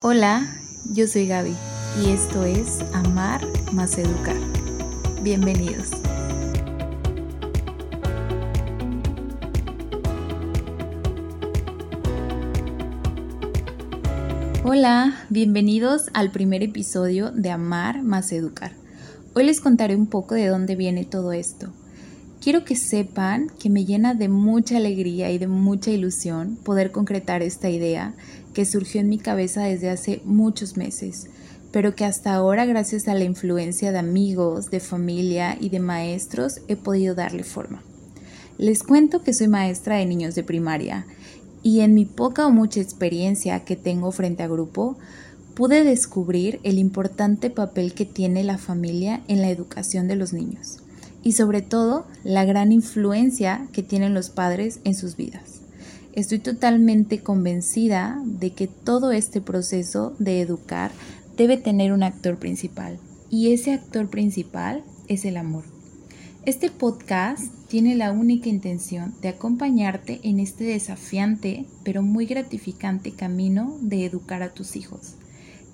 Hola, yo soy Gaby y esto es Amar más Educar. Bienvenidos. Hola, bienvenidos al primer episodio de Amar más Educar. Hoy les contaré un poco de dónde viene todo esto. Quiero que sepan que me llena de mucha alegría y de mucha ilusión poder concretar esta idea que surgió en mi cabeza desde hace muchos meses, pero que hasta ahora gracias a la influencia de amigos, de familia y de maestros he podido darle forma. Les cuento que soy maestra de niños de primaria y en mi poca o mucha experiencia que tengo frente a grupo, pude descubrir el importante papel que tiene la familia en la educación de los niños y sobre todo la gran influencia que tienen los padres en sus vidas. Estoy totalmente convencida de que todo este proceso de educar debe tener un actor principal y ese actor principal es el amor. Este podcast tiene la única intención de acompañarte en este desafiante pero muy gratificante camino de educar a tus hijos.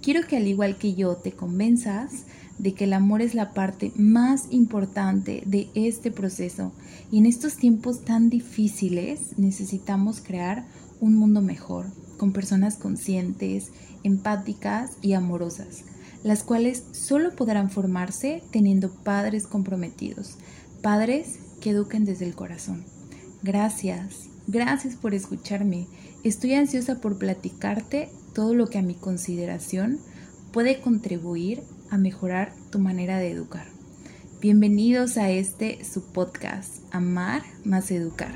Quiero que al igual que yo te convenzas de que el amor es la parte más importante de este proceso y en estos tiempos tan difíciles necesitamos crear un mundo mejor, con personas conscientes, empáticas y amorosas, las cuales solo podrán formarse teniendo padres comprometidos, padres que eduquen desde el corazón. Gracias, gracias por escucharme. Estoy ansiosa por platicarte todo lo que a mi consideración puede contribuir a mejorar tu manera de educar. Bienvenidos a este su podcast, Amar más Educar.